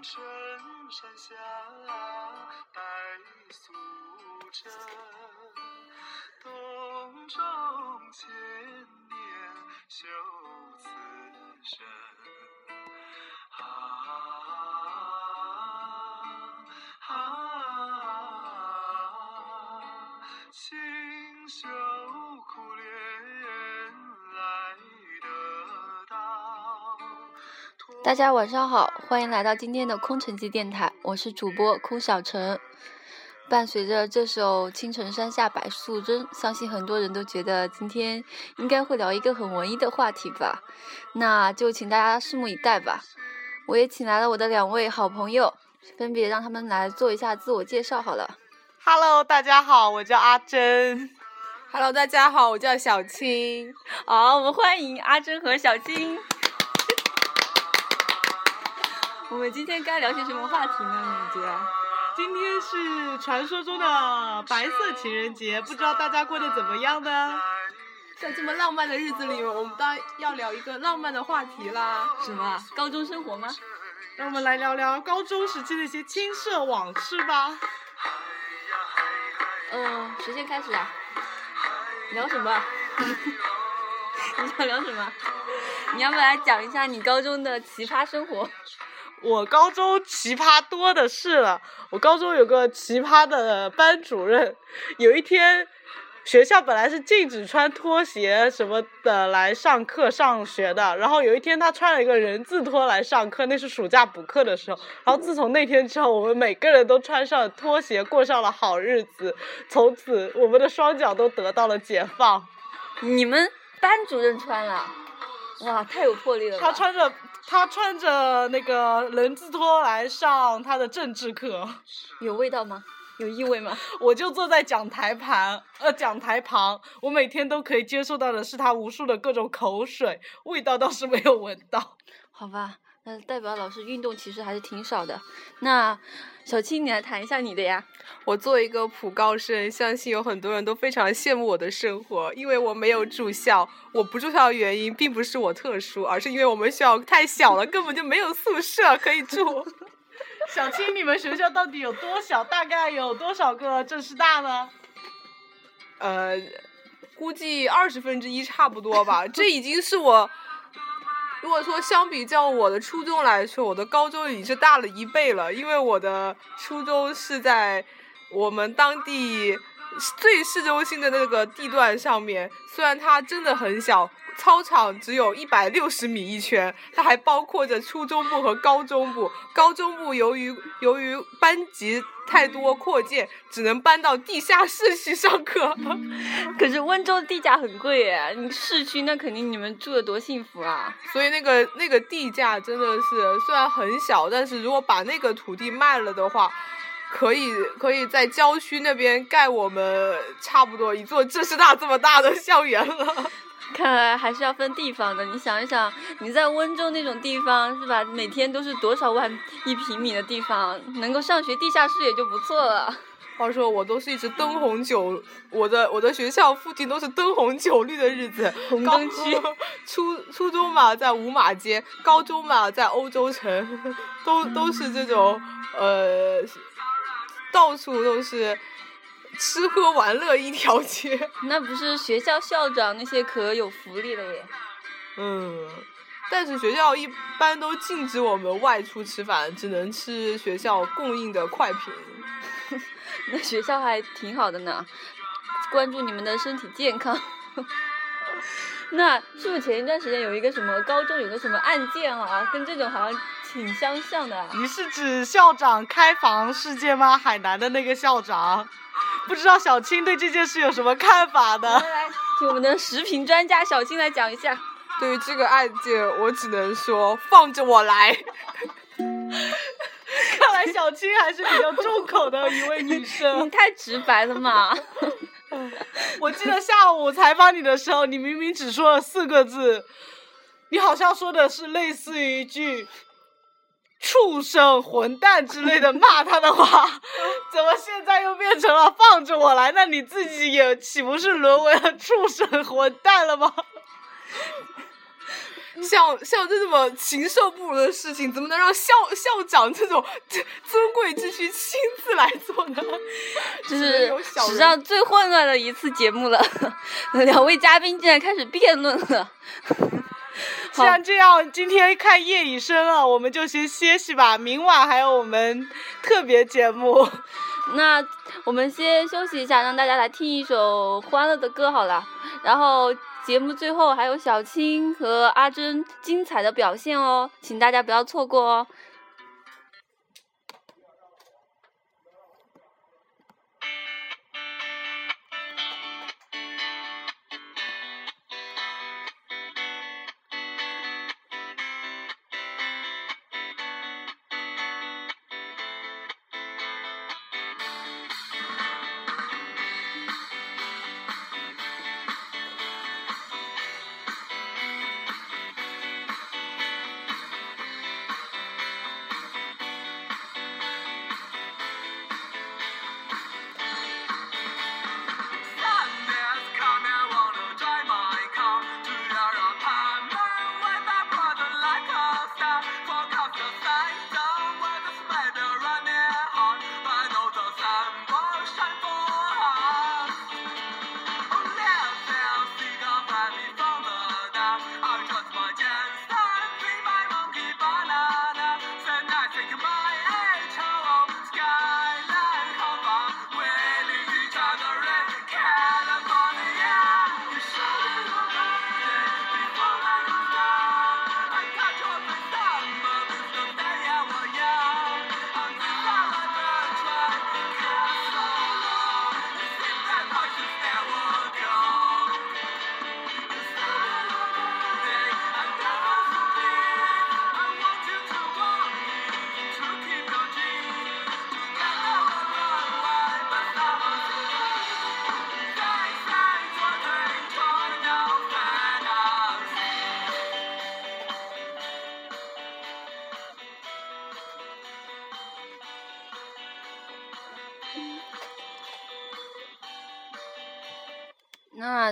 春山下白素贞，洞中千年修此身。啊啊，清秀大家晚上好，欢迎来到今天的空城计电台，我是主播空小城。伴随着这首《青城山下白素贞》，相信很多人都觉得今天应该会聊一个很文艺的话题吧，那就请大家拭目以待吧。我也请来了我的两位好朋友，分别让他们来做一下自我介绍好了。Hello，大家好，我叫阿珍。Hello，大家好，我叫小青。好，我们欢迎阿珍和小金。我们今天该聊些什么话题呢？你们觉得？今天是传说中的白色情人节，不知道大家过得怎么样呢？在这么浪漫的日子里，我们当然要聊一个浪漫的话题啦。什么？高中生活吗？让我们来聊聊高中时期的一些青涩往事吧。嗯，谁先开始啊？聊什么？你想聊什么？你要不来讲一下你高中的奇葩生活？我高中奇葩多的是了，我高中有个奇葩的班主任，有一天。学校本来是禁止穿拖鞋什么的来上课上学的，然后有一天他穿了一个人字拖来上课，那是暑假补课的时候。然后自从那天之后，我们每个人都穿上拖鞋，过上了好日子。从此，我们的双脚都得到了解放。你们班主任穿了，哇，太有魄力了！他穿着他穿着那个人字拖来上他的政治课，有味道吗？有异味吗？我就坐在讲台旁，呃，讲台旁，我每天都可以接受到的是他无数的各种口水，味道倒是没有闻到。好吧，那代表老师运动其实还是挺少的。那小青，你来谈一下你的呀。我作为一个普高生，相信有很多人都非常羡慕我的生活，因为我没有住校。我不住校的原因并不是我特殊，而是因为我们学校太小了，根本就没有宿舍可以住。小青，你们学校到底有多小？大概有多少个正师大呢？呃，估计二十分之一差不多吧。这已经是我，如果说相比较我的初中来说，我的高中已经是大了一倍了。因为我的初中是在我们当地最市中心的那个地段上面，虽然它真的很小。操场只有一百六十米一圈，它还包括着初中部和高中部。高中部由于由于班级太多扩建，只能搬到地下室去上课。可是温州的地价很贵耶，你市区那肯定你们住的多幸福啊！所以那个那个地价真的是虽然很小，但是如果把那个土地卖了的话，可以可以在郊区那边盖我们差不多一座浙师大这么大的校园了。看来还是要分地方的。你想一想，你在温州那种地方是吧？每天都是多少万一平米的地方，能够上学地下室也就不错了。话说我都是一直灯红酒，我的我的学校附近都是灯红酒绿的日子。红灯区。初初中嘛在五马街，高中嘛在欧洲城，都都是这种呃，到处都是。吃喝玩乐一条街，那不是学校校长那些可有福利了耶。嗯，但是学校一般都禁止我们外出吃饭，只能吃学校供应的快品。那学校还挺好的呢，关注你们的身体健康。那是不是前一段时间有一个什么高中有个什么案件啊，跟这种好像挺相像的、啊？你是指校长开房事件吗？海南的那个校长？不知道小青对这件事有什么看法呢？来来，请我们的食品专家小青来讲一下。对于这个案件，我只能说放着我来。看来小青还是比较重口的一位女生。你太直白了嘛！我记得下午采访你的时候，你明明只说了四个字，你好像说的是类似于一句。畜生、混蛋之类的骂他的话，怎么现在又变成了放着我来？那你自己也岂不是沦为了畜生、混蛋了吗？像像这么禽兽不如的事情，怎么能让校校长这种这尊贵之躯亲自来做呢？这是史上最混乱的一次节目了，两位嘉宾竟然开始辩论了。既然这样，今天看夜已深了，我们就先歇息吧。明晚还有我们特别节目。那我们先休息一下，让大家来听一首欢乐的歌好了。然后节目最后还有小青和阿珍精彩的表现哦，请大家不要错过哦。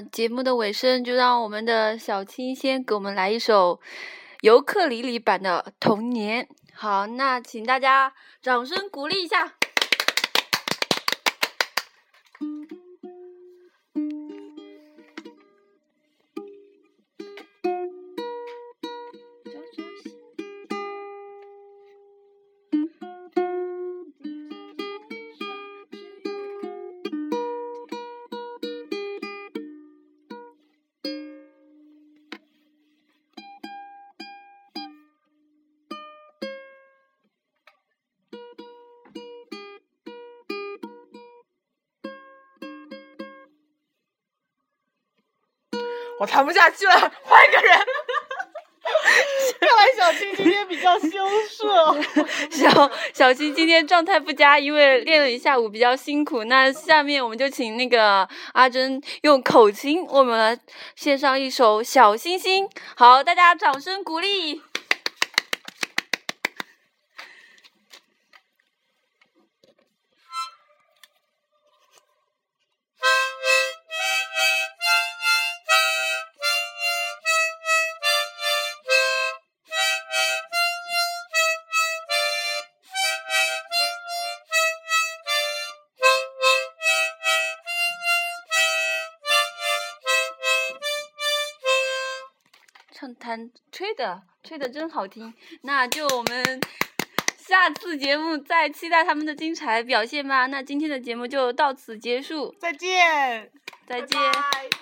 节目的尾声，就让我们的小青先给我们来一首尤克里里版的《童年》。好，那请大家掌声鼓励一下。我弹不下去了，换一个人。看来小青今天比较羞涩。小小青今天状态不佳，因为练了一下午比较辛苦。那下面我们就请那个阿珍用口琴，我们来献上一首《小星星》。好，大家掌声鼓励。唱弹吹的吹的真好听，那就我们下次节目再期待他们的精彩表现吧。那今天的节目就到此结束，再见。再见。拜拜